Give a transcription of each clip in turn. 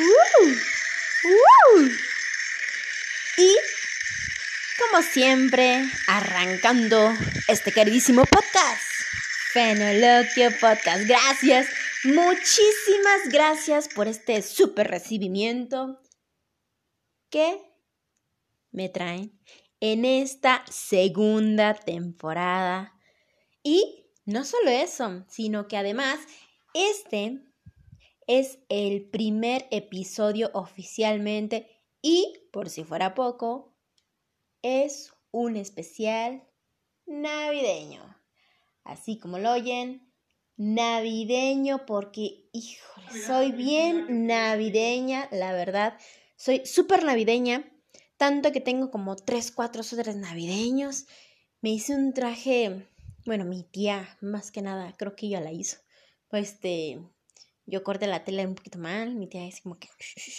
Uh, uh. Y, como siempre, arrancando este queridísimo podcast. Fenoloquio Podcast. Gracias. Muchísimas gracias por este súper recibimiento que me traen en esta segunda temporada. Y no solo eso, sino que además este es el primer episodio oficialmente y, por si fuera poco, es un especial navideño. Así como lo oyen, navideño porque, híjole, soy bien navideña, la verdad. Soy súper navideña, tanto que tengo como tres, cuatro suéteres navideños. Me hice un traje, bueno, mi tía, más que nada, creo que ella la hizo. Pues este, yo corté la tela un poquito mal, mi tía es como que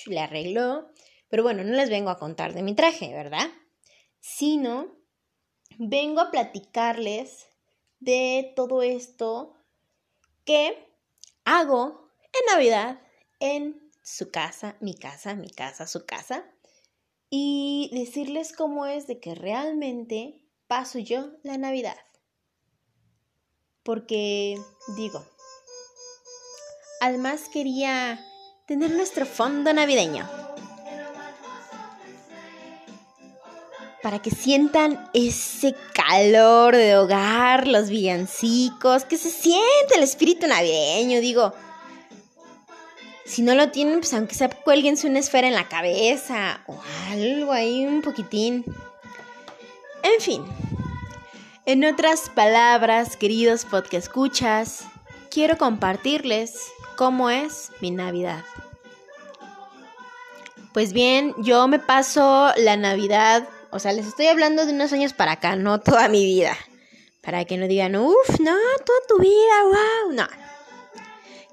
le arregló. Pero bueno, no les vengo a contar de mi traje, ¿verdad? Sino vengo a platicarles de todo esto que hago en Navidad en su casa, mi casa, mi casa, su casa. Y decirles cómo es de que realmente paso yo la Navidad. Porque digo, Además quería tener nuestro fondo navideño. Para que sientan ese calor de hogar, los villancicos, que se siente el espíritu navideño, digo. Si no lo tienen, pues aunque sea cuélguense una esfera en la cabeza o algo ahí un poquitín. En fin. En otras palabras, queridos podcast escuchas, quiero compartirles ¿Cómo es mi Navidad? Pues bien, yo me paso la Navidad, o sea, les estoy hablando de unos años para acá, no toda mi vida. Para que no digan, uff, no, toda tu vida, wow, no.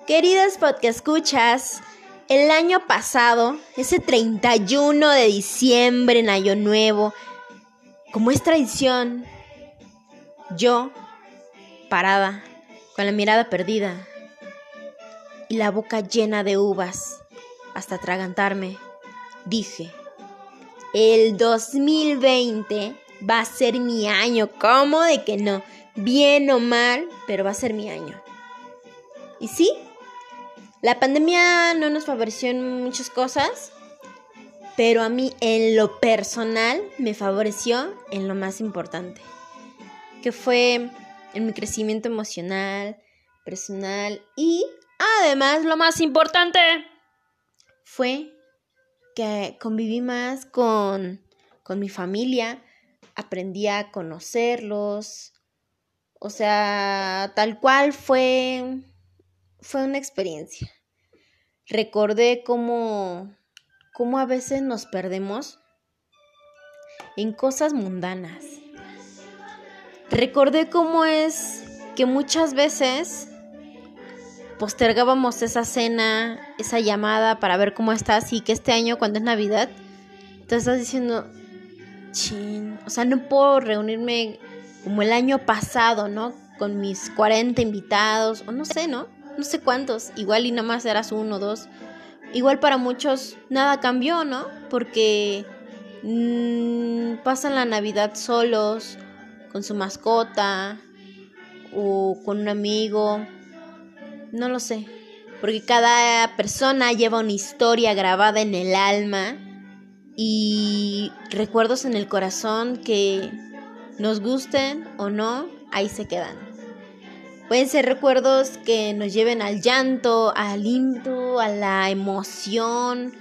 Queridas podcast escuchas, el año pasado, ese 31 de diciembre en Año Nuevo, como es tradición, yo, parada, con la mirada perdida, y la boca llena de uvas hasta atragantarme, dije, el 2020 va a ser mi año, ¿cómo de que no? Bien o mal, pero va a ser mi año. Y sí, la pandemia no nos favoreció en muchas cosas, pero a mí en lo personal me favoreció en lo más importante, que fue en mi crecimiento emocional, personal y Además, lo más importante fue que conviví más con, con mi familia, aprendí a conocerlos, o sea, tal cual fue, fue una experiencia. Recordé cómo, cómo a veces nos perdemos en cosas mundanas. Recordé cómo es que muchas veces postergábamos esa cena, esa llamada para ver cómo estás y que este año cuando es Navidad te estás diciendo, chin, o sea, no puedo reunirme como el año pasado, ¿no? Con mis 40 invitados, o no sé, ¿no? No sé cuántos, igual y nomás eras uno o dos. Igual para muchos nada cambió, ¿no? Porque mmm, pasan la Navidad solos, con su mascota, o con un amigo, no lo sé. Porque cada persona lleva una historia grabada en el alma y recuerdos en el corazón que nos gusten o no, ahí se quedan. Pueden ser recuerdos que nos lleven al llanto, al lindo, a la emoción,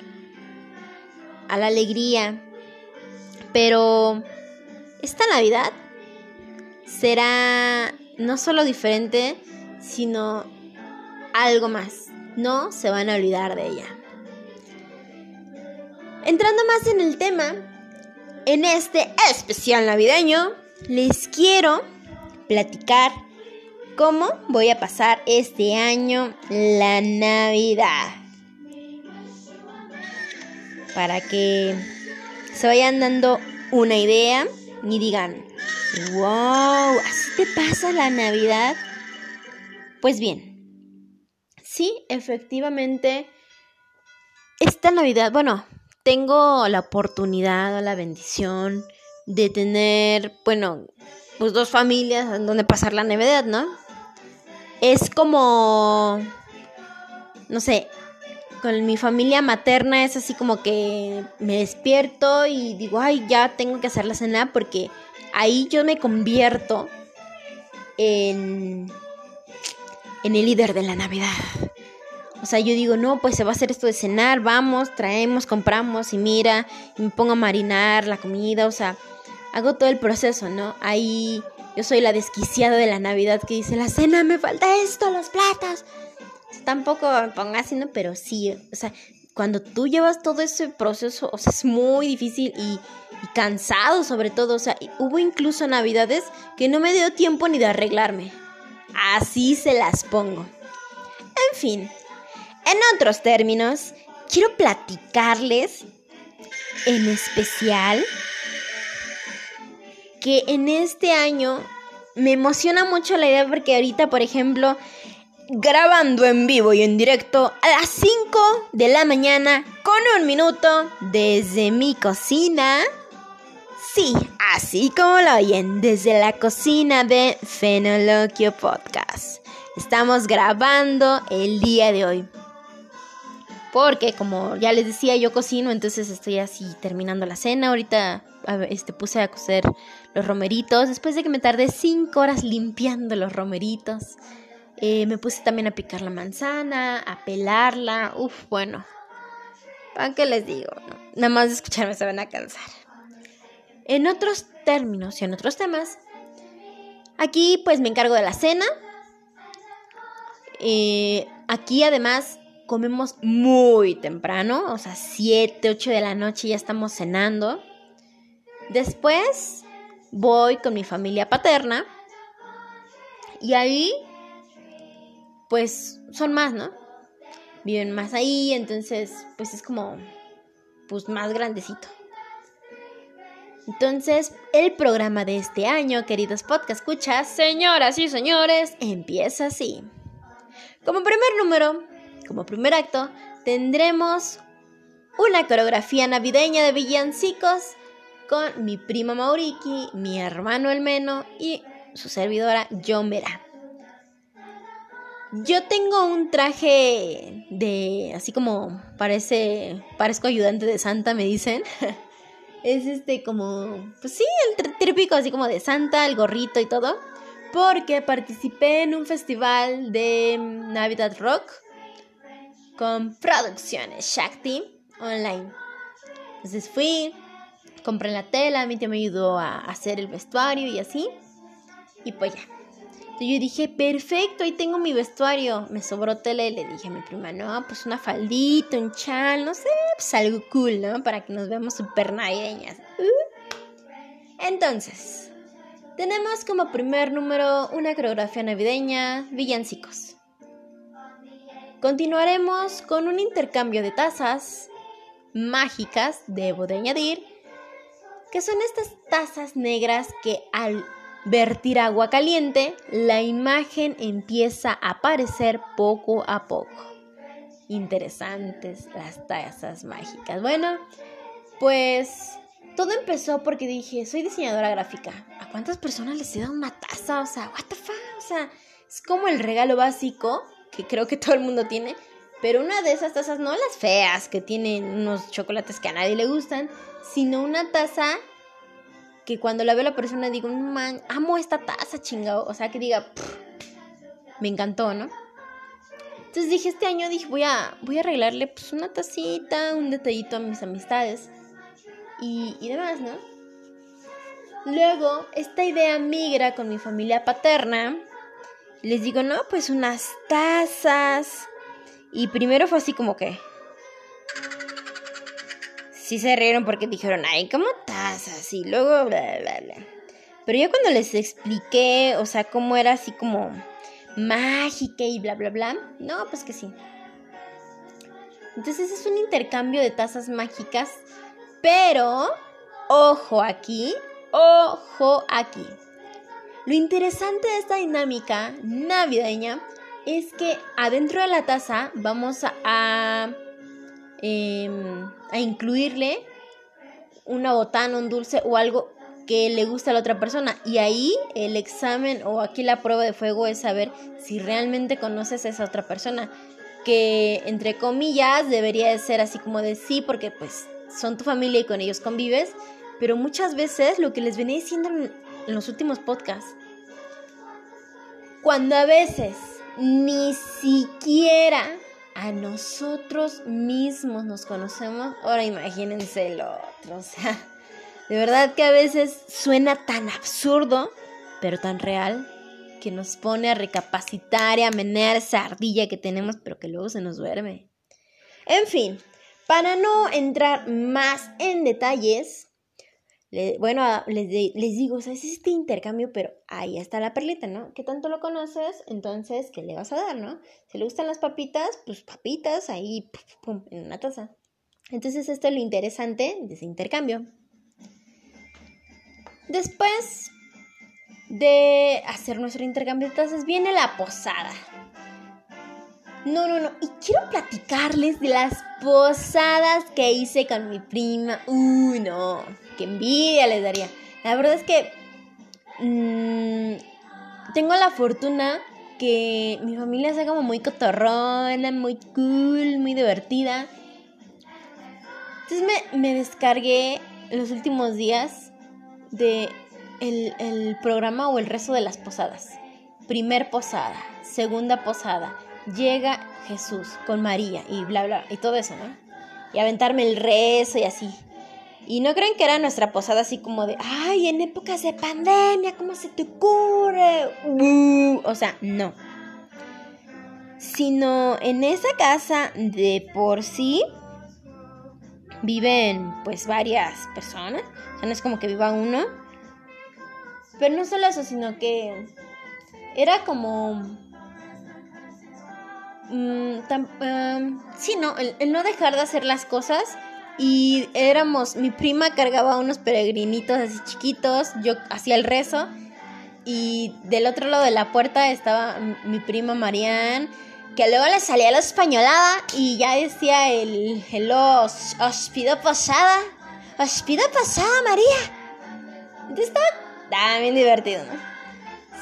a la alegría. Pero esta Navidad será no solo diferente, sino algo más. No se van a olvidar de ella. Entrando más en el tema, en este especial navideño, les quiero platicar cómo voy a pasar este año la Navidad. Para que se vayan dando una idea y digan, wow, ¿así te pasa la Navidad? Pues bien, sí, efectivamente, esta Navidad, bueno, tengo la oportunidad o la bendición de tener, bueno, pues dos familias en donde pasar la Navidad, ¿no? Es como, no sé, con mi familia materna es así como que me despierto y digo, ay, ya tengo que hacer la cena porque ahí yo me convierto en, en el líder de la Navidad. O sea, yo digo, no, pues se va a hacer esto de cenar, vamos, traemos, compramos y mira, y me pongo a marinar la comida, o sea, hago todo el proceso, ¿no? Ahí yo soy la desquiciada de la Navidad que dice, la cena me falta esto, los platos. Tampoco me ponga así, ¿no? Pero sí, o sea, cuando tú llevas todo ese proceso, o sea, es muy difícil y, y cansado sobre todo, o sea, hubo incluso navidades que no me dio tiempo ni de arreglarme. Así se las pongo. En fin, en otros términos, quiero platicarles en especial que en este año me emociona mucho la idea porque ahorita, por ejemplo, grabando en vivo y en directo a las 5 de la mañana con un minuto desde mi cocina. Sí, así como lo oyen, desde la cocina de Fenoloquio Podcast. Estamos grabando el día de hoy. Porque como ya les decía, yo cocino, entonces estoy así terminando la cena. Ahorita este, puse a cocer los romeritos. Después de que me tardé 5 horas limpiando los romeritos. Eh, me puse también a picar la manzana, a pelarla. Uf, bueno. ¿Para qué les digo? Nada más de escucharme se van a cansar. En otros términos y en otros temas, aquí pues me encargo de la cena. Eh, aquí además comemos muy temprano, o sea, 7, 8 de la noche ya estamos cenando. Después voy con mi familia paterna y ahí pues son más, ¿no? Viven más ahí, entonces pues es como pues más grandecito. Entonces, el programa de este año, queridos podcast escuchas, señoras y señores, empieza así. Como primer número, como primer acto, tendremos una coreografía navideña de villancicos con mi prima Mauriki, mi hermano Elmeno y su servidora John Vera. Yo tengo un traje de así como parece parezco ayudante de Santa me dicen. es este como pues sí, el típico así como de Santa, el gorrito y todo, porque participé en un festival de Navidad Rock con producciones Shakti online. Entonces fui, compré la tela, mi tía me ayudó a hacer el vestuario y así. Y pues ya. Yo dije, perfecto, ahí tengo mi vestuario. Me sobró tela y le dije a mi prima, no, pues una faldita, un chal, no sé, pues algo cool, ¿no? Para que nos veamos súper navideñas. Entonces, tenemos como primer número una coreografía navideña, villancicos. Continuaremos con un intercambio de tazas mágicas, debo de añadir, que son estas tazas negras que al vertir agua caliente, la imagen empieza a aparecer poco a poco. Interesantes las tazas mágicas. Bueno, pues todo empezó porque dije, soy diseñadora gráfica. ¿A cuántas personas les he dado una taza? O sea, what the fuck? O sea, es como el regalo básico que creo que todo el mundo tiene. Pero una de esas tazas, no las feas, que tienen unos chocolates que a nadie le gustan, sino una taza que cuando la veo la persona digo, man, amo esta taza, chingado. O sea, que diga, me encantó, ¿no? Entonces dije, este año dije, voy a, voy a arreglarle pues una tacita, un detallito a mis amistades y, y demás, ¿no? Luego, esta idea migra con mi familia paterna les digo, no, pues unas tazas. Y primero fue así como que... Sí se rieron porque dijeron, ay, ¿cómo tazas? Y luego, bla, bla, bla. Pero yo cuando les expliqué, o sea, cómo era así como mágica y bla, bla, bla. No, pues que sí. Entonces es un intercambio de tazas mágicas. Pero, ojo aquí, ojo aquí. Lo interesante de esta dinámica navideña es que adentro de la taza vamos a, em, a incluirle una botana, un dulce o algo que le gusta a la otra persona. Y ahí el examen o aquí la prueba de fuego es saber si realmente conoces a esa otra persona. Que entre comillas debería de ser así como de sí, porque pues son tu familia y con ellos convives. Pero muchas veces lo que les venía diciendo en, en los últimos podcasts, cuando a veces ni siquiera a nosotros mismos nos conocemos, ahora imagínense el otro, o sea, de verdad que a veces suena tan absurdo, pero tan real, que nos pone a recapacitar y a menear esa ardilla que tenemos, pero que luego se nos duerme. En fin, para no entrar más en detalles, bueno, les, digo, o sea, es este intercambio, pero ahí está la perlita, ¿no? ¿Qué tanto lo conoces? Entonces, ¿qué le vas a dar, no? Si le gustan las papitas, pues papitas ahí, pum, en una taza. Entonces, esto es lo interesante de ese intercambio. Después de hacer nuestro intercambio de tazas, viene la posada. No, no, no. Y quiero platicarles de las posadas que hice con mi prima. Uy, no. Qué envidia les daría. La verdad es que mm, tengo la fortuna que mi familia sea como muy cotorrona, muy cool, muy divertida. Entonces me, me descargué los últimos días de el, programa o el rezo de las posadas. Primer posada, segunda posada, llega Jesús con María y bla, bla, y todo eso, ¿no? Y aventarme el rezo y así. Y no creen que era nuestra posada así como de, ay, en épocas de pandemia, ¿cómo se te ocurre? Uh, o sea, no. Sino en esa casa de por sí viven pues varias personas no es como que viva uno. Pero no solo eso, sino que era como... Mm, em, sí, no, el, no dejar de hacer las cosas. Y éramos, mi prima cargaba unos peregrinitos así chiquitos, yo hacía el rezo. Y del otro lado de la puerta estaba mi prima Marianne, que luego le salía la españolada y ya decía el, el os, pido posada os pido pasada, María. Entonces estaba bien divertido, ¿no?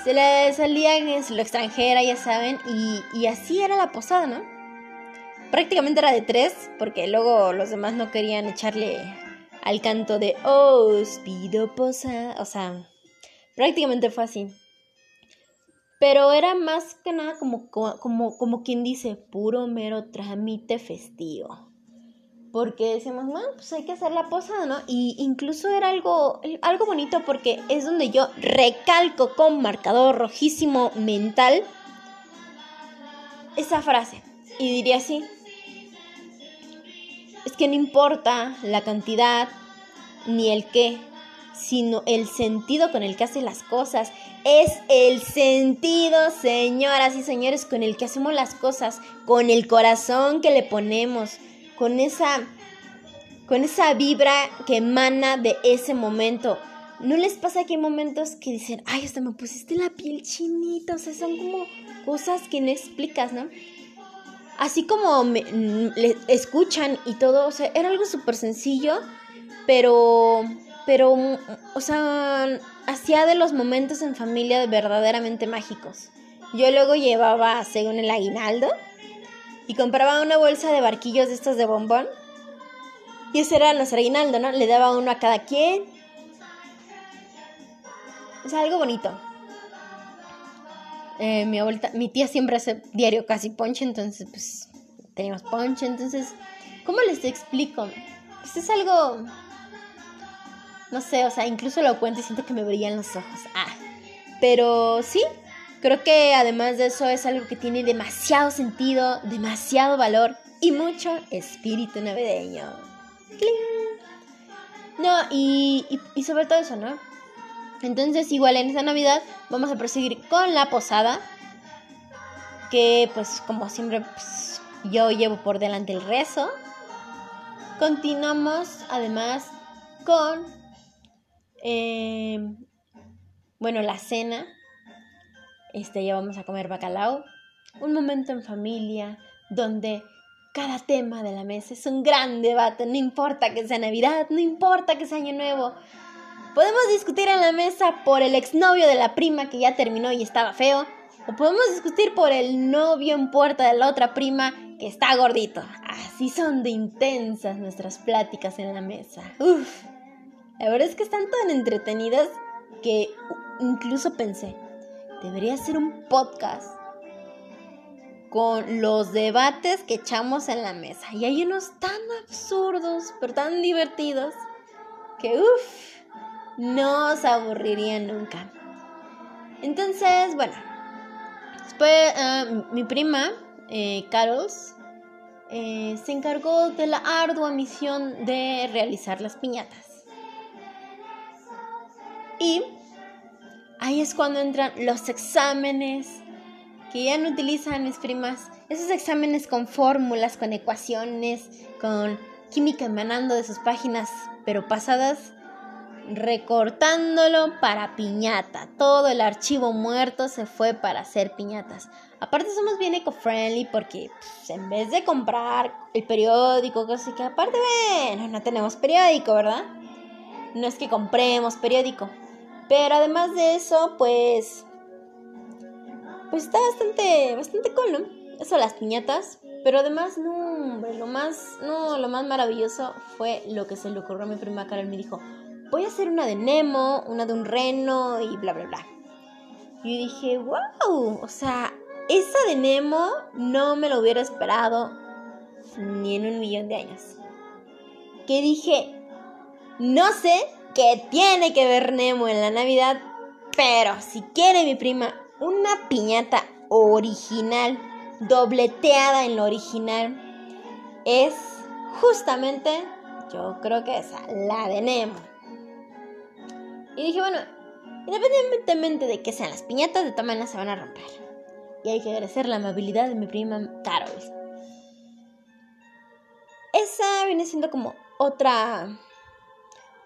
Se le salían en lo extranjera, ya saben, y, y así era la posada, ¿no? Prácticamente era de tres, porque luego los demás no querían echarle al canto de os pido posada. O sea, prácticamente fue así. Pero era más que nada como, como, como quien dice, puro mero trámite festivo porque decíamos, bueno, pues hay que hacer la posada, ¿no? Y incluso era algo, algo bonito porque es donde yo recalco con marcador rojísimo mental esa frase. Y diría así, es que no importa la cantidad ni el qué, sino el sentido con el que hace las cosas. Es el sentido, señoras y señores, con el que hacemos las cosas, con el corazón que le ponemos con esa, con esa vibra que emana de ese momento. ¿No les pasa que hay momentos que dicen, ay, hasta me pusiste la piel chinita? O sea, son como cosas que no explicas, ¿no? Así como me, escuchan y todo, o sea, era algo súper sencillo, pero, pero, o sea, hacía de los momentos en familia verdaderamente mágicos. Yo luego llevaba, según el aguinaldo, y compraba una bolsa de barquillos de estos de bombón. Y ese era nuestro aguinaldo, ¿no? Le daba uno a cada quien. O sea, algo bonito. Eh, mi abuelita, mi tía siempre hace diario casi ponche, entonces pues teníamos ponche, entonces, ¿cómo les explico? Pues es algo, no sé, o sea, incluso lo cuento y siento que me brillan los ojos. Ah, pero sí, Creo que además de eso es algo que tiene demasiado sentido, demasiado valor y mucho espíritu navideño. No, y, sobre todo eso, ¿no? Entonces igual en esta Navidad vamos a proseguir con la posada. Que pues como siempre pues, yo llevo por delante el rezo. Continuamos además con, eh, bueno, la cena este, ya vamos a comer bacalao. Un momento en familia donde cada tema de la mesa es un gran debate, no importa que sea Navidad, no importa que sea Año Nuevo. Podemos discutir en la mesa por el exnovio de la prima que ya terminó y estaba feo, o podemos discutir por el novio en puerta de la otra prima que está gordito. Así son de intensas nuestras pláticas en la mesa. Uf, la verdad es que están tan entretenidas que incluso pensé, debería ser un podcast con los debates que echamos en la mesa. Y hay unos tan absurdos, pero tan divertidos, que uff, no se aburrirían nunca. Entonces, bueno, después eh, mi prima, eh, Carols, eh, se encargó de la ardua misión de realizar las piñatas. Y ahí es cuando entran los exámenes que ya no utilizan mis primas. Esos exámenes con fórmulas, con ecuaciones, con química emanando de sus páginas, pero pasadas, recortándolo para piñata. Todo el archivo muerto se fue para hacer piñatas. Aparte somos bien eco-friendly porque pues, en vez de comprar el periódico, cosas que aparte, bueno, no tenemos periódico, ¿verdad? No es que compremos periódico. Pero además de eso, pues pues está bastante, bastante cool, ¿no? Eso, las piñatas. Pero además, no, lo más, no, lo más maravilloso fue lo que se le ocurrió a mi prima Carol. Me dijo, voy a hacer una de Nemo, una de un reno y bla, bla, bla. Y dije, wow, o sea, esa de Nemo no me lo hubiera esperado ni en un millón de años. Que dije, no sé qué tiene que ver Nemo en la Navidad, pero si quiere mi prima una piñata original, dobleteada en lo original, es justamente, yo creo que esa, la de Nemo. Y dije, bueno, independientemente de que sean las piñatas, de tamaño se van a romper. Y hay que agradecer la amabilidad de mi prima Carol. Esa viene siendo como otra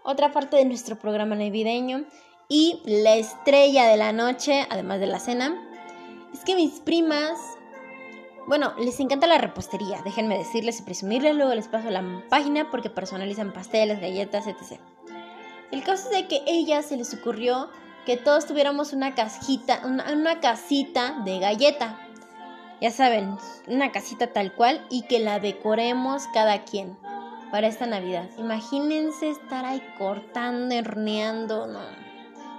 otra parte de nuestro programa navideño y la estrella de la noche, además de la cena, es que mis primas, bueno, les encanta la repostería, déjenme decirles y presumirles, luego les paso la página porque personalizan pasteles, galletas, etc. El caso es de que a ellas se les ocurrió que todos tuviéramos una casita, una, una casita de galleta. Ya saben, una casita tal cual y que la decoremos cada quien para esta Navidad. Imagínense estar ahí cortando, horneando, no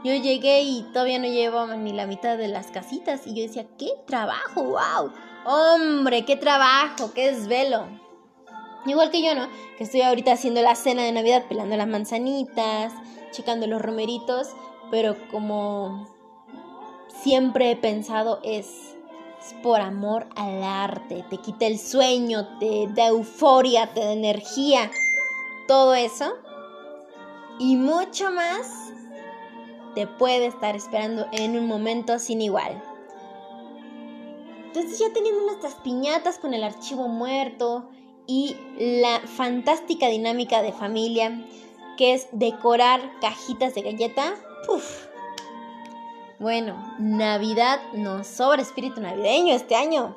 yo llegué y todavía no llevaba ni la mitad de las casitas y yo decía, ¡qué trabajo! ¡Wow! ¡Hombre, qué trabajo! ¡Qué desvelo! Igual que yo, ¿no? Que estoy ahorita haciendo la cena de Navidad, pelando las manzanitas, checando los romeritos, pero como siempre he pensado es, es por amor al arte, te quita el sueño, te da euforia, te da energía, todo eso y mucho más te puede estar esperando en un momento sin igual. Entonces ya teniendo nuestras piñatas con el archivo muerto y la fantástica dinámica de familia que es decorar cajitas de galleta, Bueno, Navidad nos sobra espíritu navideño este año.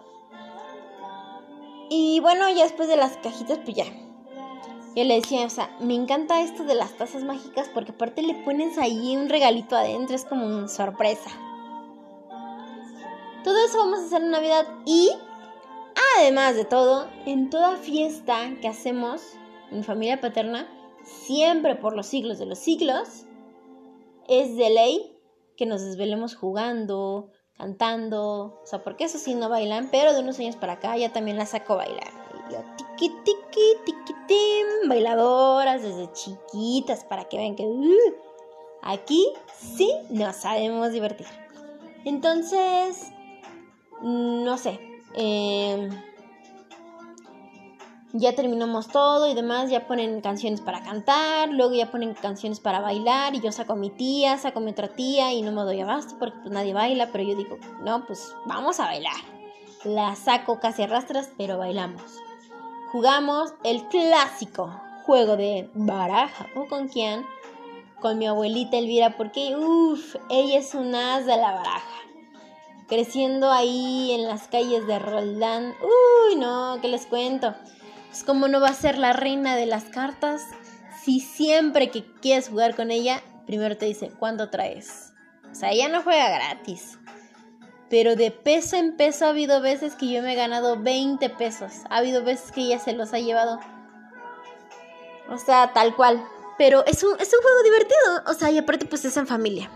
Y bueno, ya después de las cajitas, pues ya, yo le decía, o sea, me encanta esto de las tazas mágicas porque aparte le pones ahí un regalito adentro, es como una sorpresa. Todo eso vamos a hacer en Navidad y, además de todo, en toda fiesta que hacemos en mi familia paterna, siempre por los siglos de los siglos, es de ley que nos desvelemos jugando, cantando, o sea, porque eso sí no bailan, pero de unos años para acá ya también la saco bailar tiki tiki tiki tim, bailadoras desde chiquitas para que vean que uh, aquí sí nos sabemos divertir. Entonces, no sé, em, ya terminamos todo y demás, ya ponen canciones para cantar, luego ya ponen canciones para bailar y yo saco a mi tía, saco a mi otra tía y no me doy abasto porque pues nadie baila, pero yo digo, no, pues vamos a bailar. La saco casi arrastras, pero bailamos jugamos el clásico juego de baraja o con quién, con mi abuelita Elvira, porque uff, ella es un as de la baraja. Creciendo ahí en las calles de Roldán. Uy, no, ¿qué les cuento? Pues cómo no va a ser la reina de las cartas si siempre que quieres jugar con ella, primero te dice, ¿cuánto traes? O sea, ella no juega gratis. Pero de peso en peso ha habido veces que yo me he ganado 20 pesos. Ha habido veces que ella se los ha llevado. O sea, tal cual. Pero es un, es un juego divertido. O sea, y aparte pues es en familia.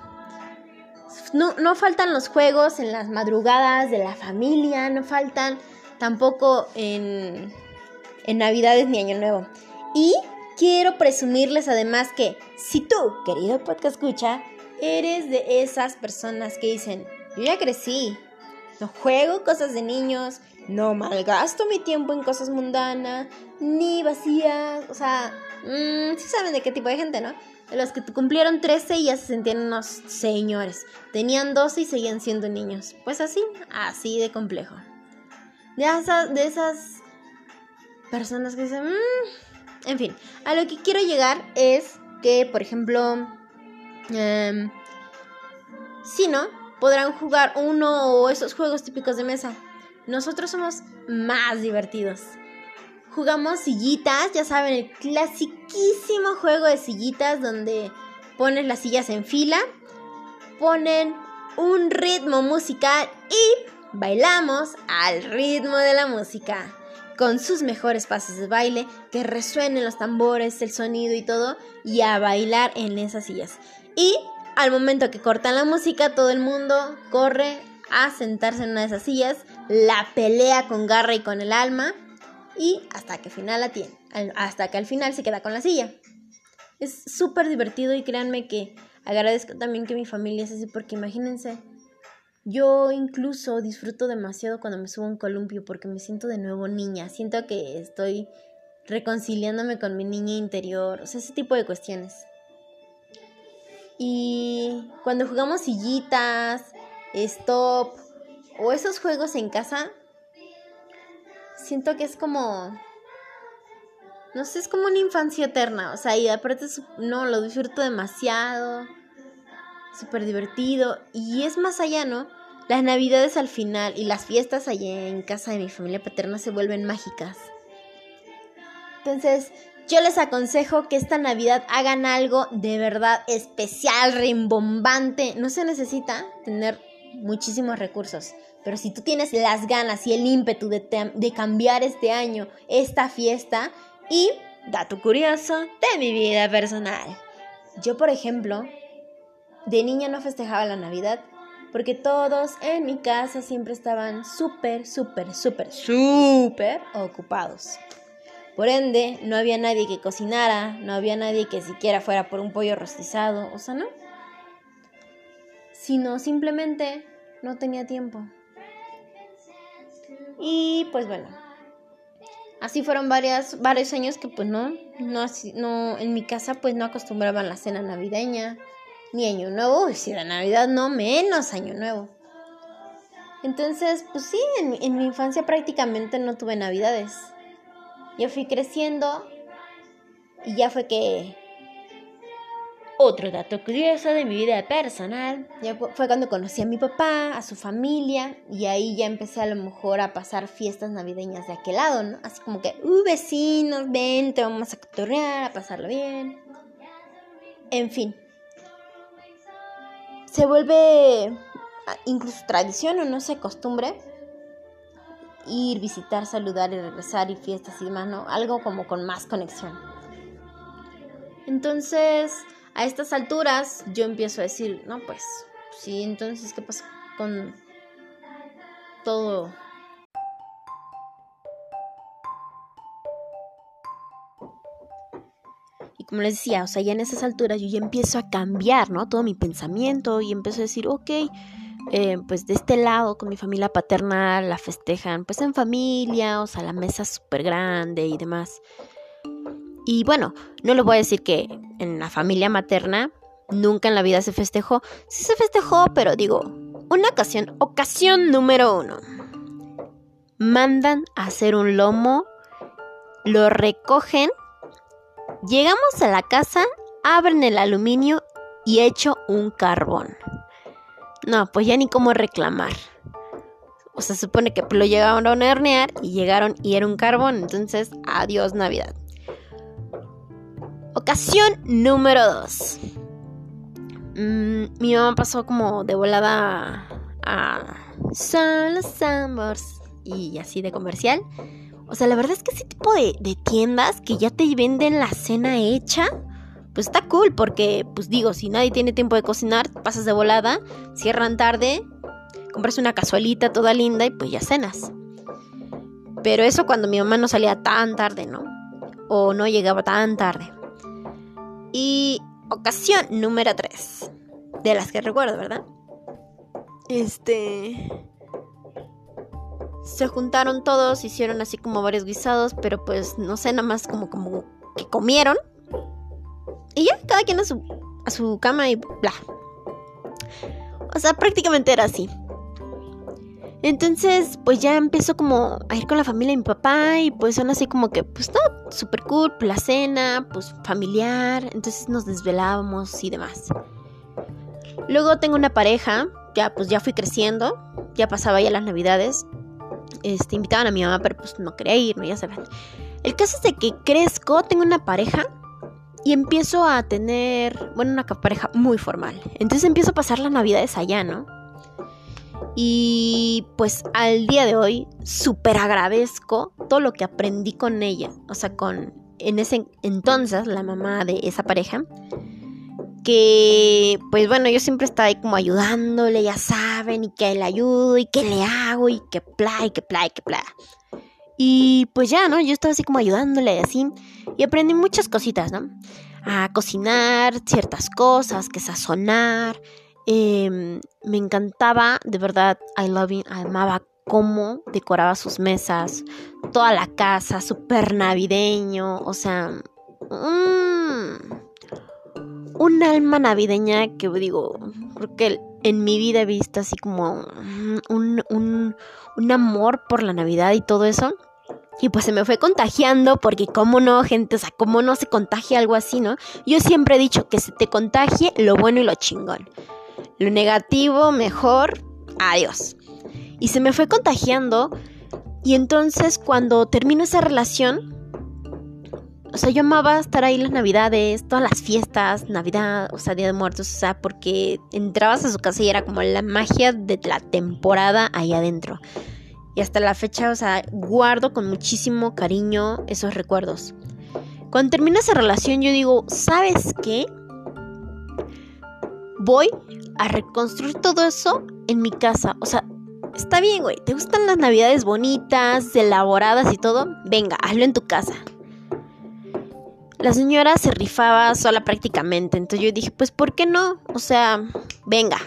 No, no faltan los juegos en las madrugadas de la familia. No faltan tampoco en, en Navidades ni Año Nuevo. Y quiero presumirles además que si tú, querido podcast escucha, eres de esas personas que dicen, yo ya crecí, no juego cosas de niños, no malgasto mi tiempo en cosas mundanas, ni vacías, o sea, mmm, sí saben de qué tipo de gente, ¿no? De los que cumplieron 13 y ya se sentían unos señores. Tenían 12 y seguían siendo niños. Pues así, así de complejo. De esas, de esas personas que dicen, mmm, en fin, a lo que quiero llegar es que, por ejemplo, eh, si no, podrán jugar uno o esos juegos típicos de mesa. Nosotros somos más divertidos. Jugamos sillitas, ya saben, el clasiquísimo juego de sillitas donde pones las sillas en fila, ponen un ritmo musical y bailamos al ritmo de la música. Con sus mejores pasos de baile, que resuenen los tambores, el sonido y todo, y a bailar en esas sillas. Y al momento que cortan la música, todo el mundo corre a sentarse en una de esas sillas, la pelea con garra y con el alma y hasta que final la tiene, hasta que al final se queda con la silla. Es súper divertido y créanme que agradezco también que mi familia es así porque imagínense, yo incluso disfruto demasiado cuando me subo a un columpio porque me siento de nuevo niña, siento que estoy reconciliándome con mi niña interior, o sea, ese tipo de cuestiones. Y cuando jugamos sillitas, stop o esos juegos en casa, siento que es como... No sé, es como una infancia eterna. O sea, y aparte, no, lo disfruto demasiado. Súper divertido. Y es más allá, ¿no? Las navidades al final y las fiestas allá en casa de mi familia paterna se vuelven mágicas. Entonces, yo les aconsejo que esta Navidad hagan algo de verdad especial, rimbombante. No se necesita tener muchísimos recursos, pero si tú tienes las ganas y el ímpetu de, de cambiar este año, esta fiesta y, dato curioso, de mi vida personal. Yo, por ejemplo, de niña no festejaba la Navidad porque todos en mi casa siempre estaban súper, súper, súper, súper ocupados. Por ende, no había nadie que cocinara, no había nadie que siquiera fuera por un pollo rostizado, o sea, no. Sino simplemente no tenía tiempo. Y pues bueno, así fueron varios años que pues no, no, no, en mi casa pues no acostumbraban la cena navideña, ni año nuevo, y si era Navidad no, menos año nuevo. Entonces, pues sí, en, en mi infancia prácticamente no tuve navidades. Yo fui creciendo y ya fue que... Otro dato curioso de mi vida personal, ya fue cuando conocí a mi papá, a su familia, y ahí ya empecé a lo mejor a pasar fiestas navideñas de aquel lado, ¿no? Así como que, uh, vecinos, vente, vamos a cotorrear, a pasarlo bien. En fin. Se vuelve ah, incluso tradición o no sé, costumbre ir, visitar, saludar y regresar y fiestas y demás, ¿no? Algo como con más conexión. Entonces, a estas alturas yo empiezo a decir, no, pues, sí, entonces, ¿qué pasa con todo? Y como les decía, o sea, ya en esas alturas yo ya empiezo a cambiar, ¿no? Todo mi pensamiento y empiezo a decir, ok, eh, pues de este lado con mi familia paterna la festejan pues en familia, o sea, la mesa súper grande y demás. Y bueno, no les voy a decir que en la familia materna nunca en la vida se festejó. Sí se festejó, pero digo, una ocasión, ocasión número uno. Mandan a hacer un lomo, lo recogen, llegamos a la casa, abren el aluminio y echo un carbón. No, pues ya ni cómo reclamar. o sea, se supone que lo llegaron a hornear y llegaron y era un carbón. Entonces, adiós Navidad. Ocasión número 2. Mm, mi mamá pasó como de volada a Son los Ambers y así de comercial. O sea, la verdad es que ese tipo de, de tiendas que ya te venden la cena hecha, pues está cool porque, pues digo, si nadie tiene tiempo de cocinar, pasas de volada, cierran tarde, compras una casualita toda linda y pues ya cenas. Pero eso cuando mi mamá no salía tan tarde, ¿no? O no llegaba tan tarde. Y ocasión número 3. De las que recuerdo, ¿verdad? Este... Se juntaron todos, hicieron así como varios guisados, pero pues no sé, nada más como, como que comieron. Y ya, cada quien a su, a su cama y bla. O sea, prácticamente era así. Entonces, pues ya empiezo como a ir con la familia de mi papá y pues son así como que, pues no, súper cool, la cena, pues familiar, entonces nos desvelábamos y demás. Luego tengo una pareja, ya pues ya fui creciendo, ya pasaba ya las navidades, este, invitaban a mi mamá, pero pues no quería ir. Ya saben. El caso es de que crezco, tengo una pareja y empiezo a tener, bueno, una pareja muy formal. Entonces empiezo a pasar las navidades allá, ¿no? Y pues al día de hoy súper agradezco todo lo que aprendí con ella, o sea, con en ese entonces la mamá de esa pareja, que pues bueno, yo siempre estaba ahí como ayudándole, ya saben, y que le ayudo, y que le hago, y que pla, y que pla, y que pla. Y pues ya, ¿no? Yo estaba así como ayudándole así, y aprendí muchas cositas, ¿no? A cocinar ciertas cosas, que sazonar, Em, me encantaba, de verdad, I love him, amaba cómo decoraba sus mesas, toda la casa, súper navideño, o sea, un alma navideña que digo, creo que en mi vida he visto así como un, un, un amor por la Navidad y todo eso. Y pues se me fue contagiando, porque cómo no, gente, o sea, cómo no se contagia algo así, ¿no? Yo siempre he dicho que se te contagie lo bueno y lo chingón. Lo negativo, mejor, adiós. Y se me fue contagiando. Y entonces cuando termino esa relación, o sea, yo amaba estar ahí las navidades, todas las fiestas, Navidad, o sea, Día de Muertos, o sea, porque entrabas a su casa y era como la magia de la temporada ahí adentro. Y hasta la fecha, o sea, guardo con muchísimo cariño esos recuerdos. Cuando termina esa relación, yo digo, ¿sabes qué? Voy a reconstruir todo eso en mi casa. O sea, está bien, güey. ¿Te gustan las navidades bonitas, elaboradas y todo? Venga, hazlo en tu casa. La señora se rifaba sola prácticamente. Entonces yo dije, pues, ¿por qué no? O sea, venga.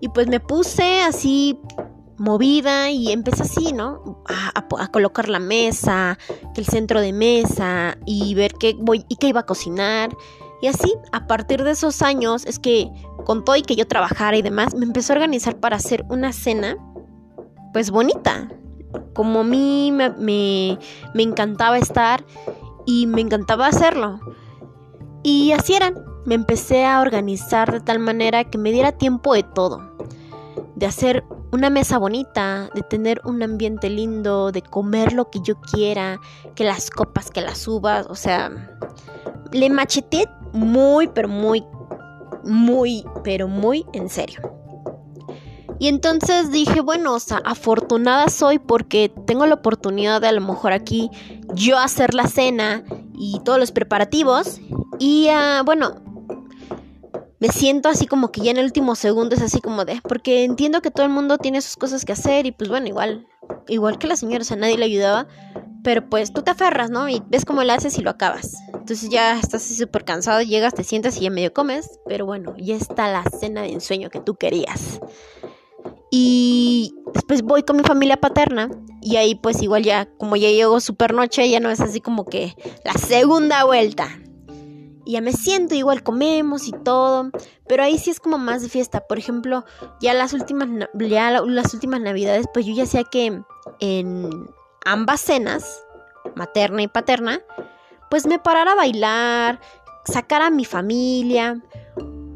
Y pues me puse así movida y empecé así, ¿no? A, a, colocar la mesa, el centro de mesa y ver qué voy y qué iba a cocinar. Y así, a partir de esos años, es que con todo y que yo trabajara y demás, me empezó a organizar para hacer una cena, pues bonita. Como a mí me, me, me encantaba estar y me encantaba hacerlo. Y así eran. Me empecé a organizar de tal manera que me diera tiempo de todo. De hacer una mesa bonita, de tener un ambiente lindo, de comer lo que yo quiera, que las copas, que las uvas, o sea, le macheté muy, pero muy muy, pero muy en serio. Y entonces dije, bueno, o sea, afortunada soy porque tengo la oportunidad de a lo mejor aquí yo hacer la cena y todos los preparativos. Y uh, bueno, me siento así como que ya en el último segundo es así como de, porque entiendo que todo el mundo tiene sus cosas que hacer y pues bueno, igual, igual que la señora, o sea, nadie le ayudaba. Pero pues tú te aferras, ¿no? Y ves cómo lo haces y lo acabas. Entonces ya estás súper cansado, llegas, te sientas y ya medio comes. Pero bueno, ya está la cena de ensueño que tú querías. Y después voy con mi familia paterna. Y ahí pues igual ya, como ya llego súper noche, ya no es así como que la segunda vuelta. Y ya me siento, igual comemos y todo. Pero ahí sí es como más de fiesta. Por ejemplo, ya las últimas, ya las últimas navidades, pues yo ya sé que en ambas cenas, materna y paterna, pues me parara a bailar, sacar a mi familia,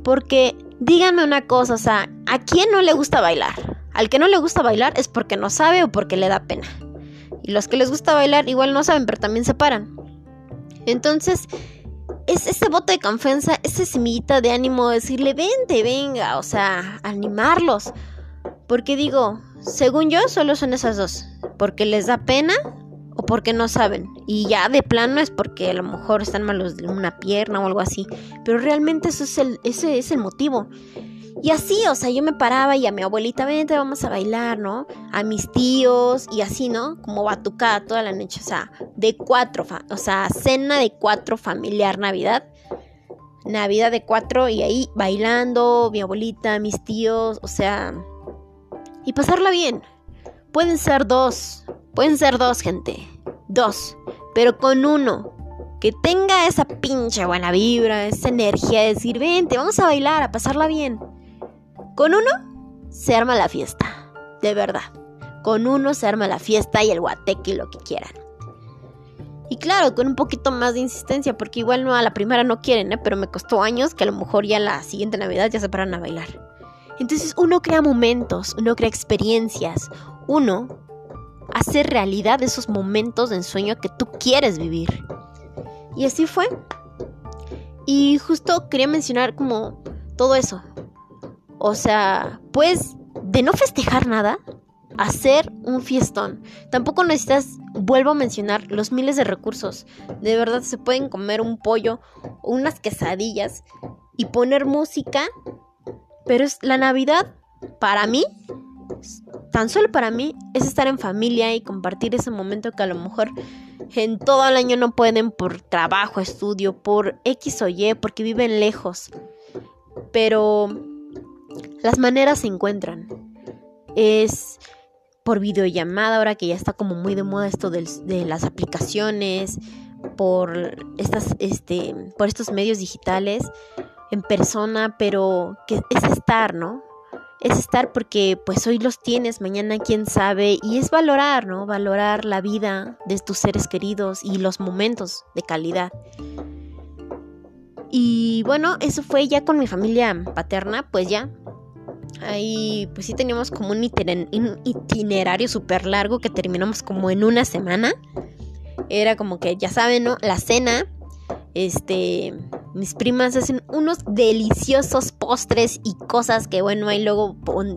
porque díganme una cosa, o sea, ¿a quién no le gusta bailar? Al que no le gusta bailar es porque no sabe o porque le da pena. Y los que les gusta bailar igual no saben, pero también se paran. Entonces, es ese voto de confianza, esa semillita de ánimo, decirle, vente, venga, o sea, animarlos. Porque digo, según yo, solo son esas dos. Porque les da pena o porque no saben. Y ya de plano es porque a lo mejor están malos de una pierna o algo así. Pero realmente eso es el, ese es el motivo. Y así, o sea, yo me paraba y a mi abuelita, vente, vamos a bailar, ¿no? A mis tíos y así, ¿no? Como batucada toda la noche, o sea, de cuatro, o sea, cena de cuatro familiar Navidad. Navidad de cuatro y ahí bailando, mi abuelita, mis tíos, o sea, y pasarla bien. Pueden ser dos, pueden ser dos, gente, dos, pero con uno que tenga esa pinche buena vibra, esa energía de decir, vente, vamos a bailar, a pasarla bien. Con uno se arma la fiesta, de verdad. Con uno se arma la fiesta y el guateque y lo que quieran. Y claro, con un poquito más de insistencia, porque igual no a la primera no quieren, ¿eh? pero me costó años que a lo mejor ya la siguiente Navidad ya se paran a bailar. Entonces uno crea momentos, uno crea experiencias, uno hace realidad esos momentos de ensueño que tú quieres vivir. Y así fue. Y justo quería mencionar como todo eso, o sea, pues de no festejar nada, hacer un fiestón. Tampoco necesitas, vuelvo a mencionar, los miles de recursos. De verdad se pueden comer un pollo, unas quesadillas y poner música. Pero es la Navidad, para mí, tan solo para mí, es estar en familia y compartir ese momento que a lo mejor en todo el año no pueden por trabajo, estudio, por X o Y, porque viven lejos. Pero las maneras se encuentran. Es por videollamada, ahora que ya está como muy de moda esto de, las aplicaciones, por, estas, este, por estos medios digitales, en persona, pero que es estar, ¿no? Es estar porque pues hoy los tienes, mañana quién sabe, y es valorar, ¿no? Valorar la vida de tus seres queridos y los momentos de calidad. Y bueno, eso fue ya con mi familia paterna, pues ya Ahí pues sí teníamos como un, itinerario súper largo que terminamos como en una semana. Era como que, ya saben, ¿no? La cena. Este, mis primas hacen unos deliciosos postres y cosas que bueno, ahí luego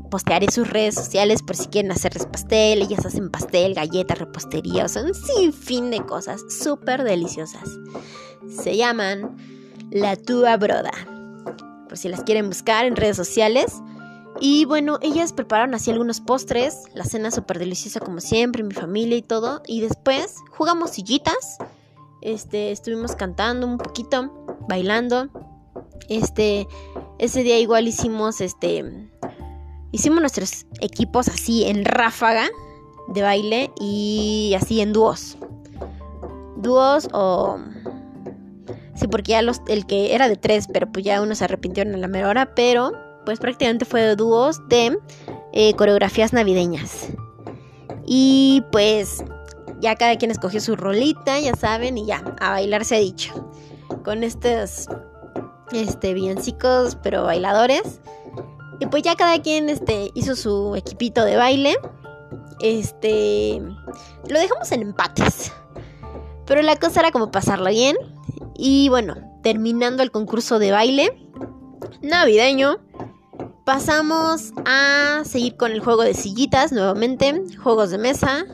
postearé sus redes sociales por si quieren hacerles pastel. Ellas hacen pastel, galletas, repostería, o sea, un sinfín de cosas súper deliciosas. Se llaman La Tua Broda. Por si las quieren buscar en redes sociales. Y bueno, ellas prepararon así algunos postres, la cena súper deliciosa como siempre, mi familia y todo. Y después jugamos sillitas, este, estuvimos cantando un poquito, bailando. Este, ese día igual hicimos, este, hicimos nuestros equipos así en ráfaga de baile y así en dúos. Dúos o... Sí, porque ya los, el que era de tres, pero pues ya uno se arrepintieron en la mera hora, pero pues prácticamente fue de dúos de eh, coreografías navideñas. Y pues ya cada quien escogió su rolita, ya saben, y ya, a bailar se ha dicho. Con estos este, villancicos, pero bailadores. Y pues ya cada quien este, hizo su equipito de baile. Este. Lo dejamos en empates. Pero la cosa era como pasarlo bien. Y bueno, terminando el concurso de baile navideño, Pasamos a seguir con el juego de sillitas nuevamente, juegos de mesa.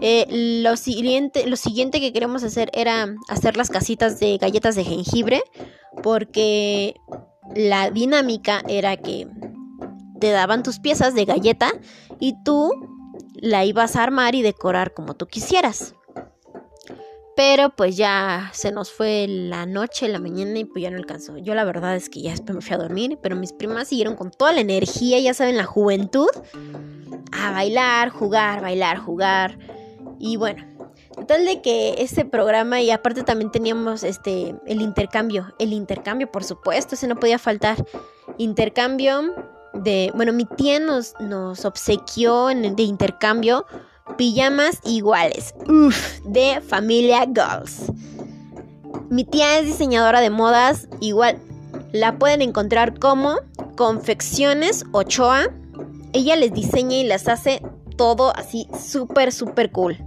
Eh, lo, siguiente, lo siguiente que queremos hacer era hacer las casitas de galletas de jengibre, porque la dinámica era que te daban tus piezas de galleta y tú la ibas a armar y decorar como tú quisieras. Pero pues ya se nos fue la noche, la mañana y pues ya no alcanzó. Yo la verdad es que ya me fui a dormir, pero mis primas siguieron con toda la energía, ya saben, la juventud, a bailar, jugar, bailar, jugar. Y bueno, tal de que este programa y aparte también teníamos este el intercambio, el intercambio por supuesto, ese no podía faltar. Intercambio de, bueno, mi tía nos, nos obsequió en, de intercambio pijamas iguales. De familia Girls. Mi tía es diseñadora de modas, igual la pueden encontrar como Confecciones Ochoa ella les diseña y les hace todo así súper, súper cool.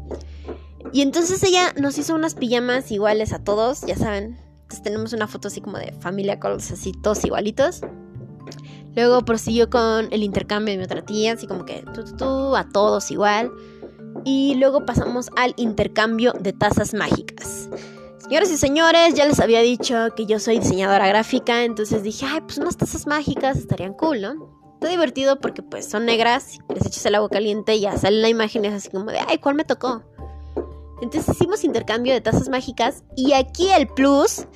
Y entonces ella nos hizo unas pijamas iguales a todos, ya saben. Entonces tenemos una foto así como de familia con así todos igualitos. Luego prosiguió con el intercambio de mi otra tía, así como que a todos igual. Y luego pasamos al intercambio de tazas mágicas. Señoras y señores, ya les había dicho que yo soy diseñadora gráfica, entonces dije, ay, pues unas tazas mágicas estarían cool, ¿no? Está divertido porque pues son negras, les echas el agua caliente y ya sale la imagen es así como de, ay, ¿cuál me tocó? Entonces hicimos intercambio de tazas mágicas y aquí el plus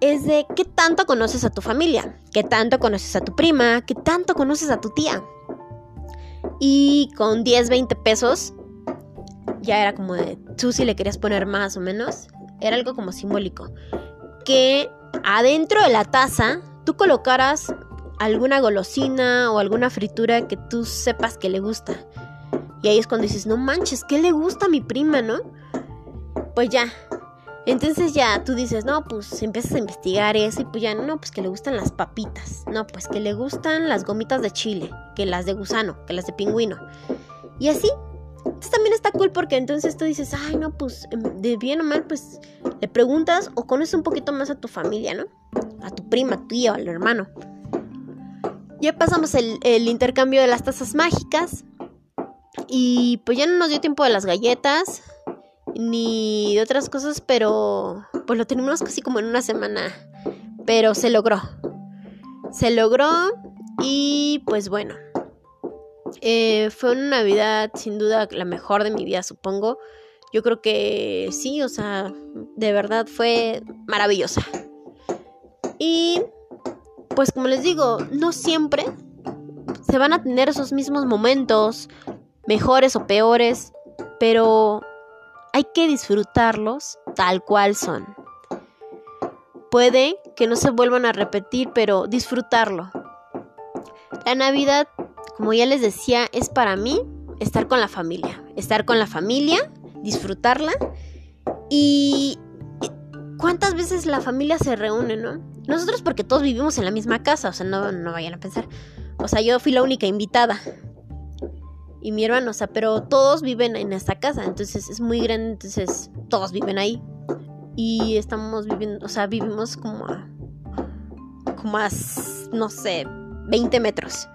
es de qué tanto conoces a tu familia, qué tanto conoces a tu prima, qué tanto conoces a tu tía. Y con 10, 20 pesos ya era como de tú si le querías poner más o menos, era algo como simbólico. Que adentro de la taza tú colocaras alguna golosina o alguna fritura que tú sepas que le gusta. Y ahí es cuando dices, no manches, ¿qué le gusta a mi prima, no? Pues ya. Entonces ya tú dices, no, pues empiezas a investigar eso y pues ya, no, pues que le gustan las papitas. No, pues que le gustan las gomitas de chile, que las de gusano, que las de pingüino. Y así entonces también está cool porque entonces tú dices, ay, no, pues em, de bien o mal, pues le preguntas o conoces un poquito más a tu familia, ¿no? A tu prima, a tu tío, al hermano. Ya pasamos el, intercambio de las tazas mágicas. Y pues ya no nos dio tiempo de las galletas ni de otras cosas, pero pues lo tenemos casi como en una semana. Pero se logró. Se logró y pues bueno, eh, fue una Navidad sin duda la mejor de mi vida, supongo. Yo creo que sí, o sea, de verdad fue maravillosa. Y pues como les digo, no siempre se van a tener esos mismos momentos, mejores o peores, pero hay que disfrutarlos tal cual son. Puede que no se vuelvan a repetir, pero disfrutarlo. La Navidad como ya les decía, es para mí estar con la familia. Estar con la familia, disfrutarla. Y cuántas veces la familia se reúne, ¿no? Nosotros porque todos vivimos en la misma casa, o sea, no, no vayan a pensar. O sea, yo fui la única invitada. Y mi hermano, o sea, pero todos viven en esta casa, entonces es muy grande, entonces todos viven ahí. Y estamos viviendo, o sea, vivimos como a, como a, no sé, 20 metros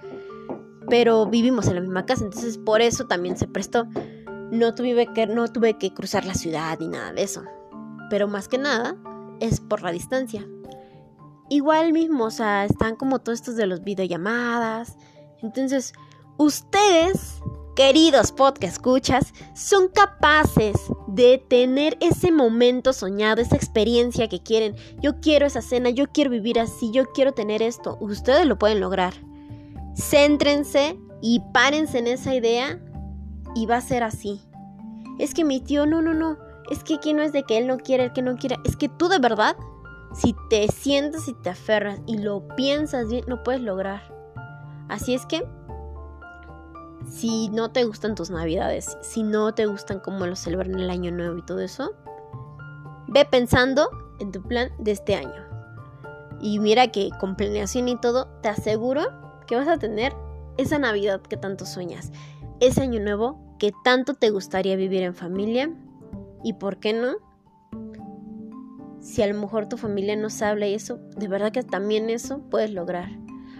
pero vivimos en la misma casa, entonces por eso también se prestó. No tuve que, no tuve que cruzar la ciudad ni nada de eso. Pero más que nada es por la distancia. Igual mismo, o sea, están como todos estos de los videollamadas. Entonces, ustedes, queridos podcast escuchas, son capaces de tener ese momento soñado, esa experiencia que quieren. Yo quiero esa cena, yo quiero vivir así, yo quiero tener esto. Ustedes lo pueden lograr. Céntrense y párense en esa idea y va a ser así. Es que mi tío, no, no, no. Es que aquí no es de que él no quiere, el que no quiere. Es que tú de verdad, si te sientas y te aferras y lo piensas bien, lo puedes lograr. Así es que, si no te gustan tus navidades, si no te gustan cómo lo celebran el año nuevo y todo eso, ve pensando en tu plan de este año. Y mira que con planeación y todo, te aseguro que vas a tener esa Navidad que tanto sueñas, ese año nuevo que tanto te gustaría vivir en familia y por qué no, si a lo mejor tu familia no sabe y eso, de verdad que también eso puedes lograr.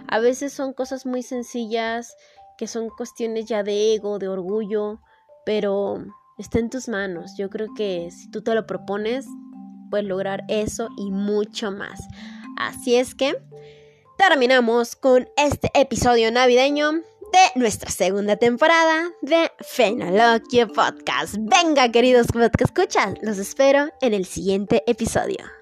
A veces son cosas muy sencillas, que son cuestiones ya de ego, de orgullo, pero está en tus manos. Yo creo que si tú te lo propones, puedes lograr eso y mucho más. Así es que terminamos con este episodio navideño de nuestra segunda temporada de Fenoloquio Podcast. Venga, queridos podcast escuchas, los espero en el siguiente episodio.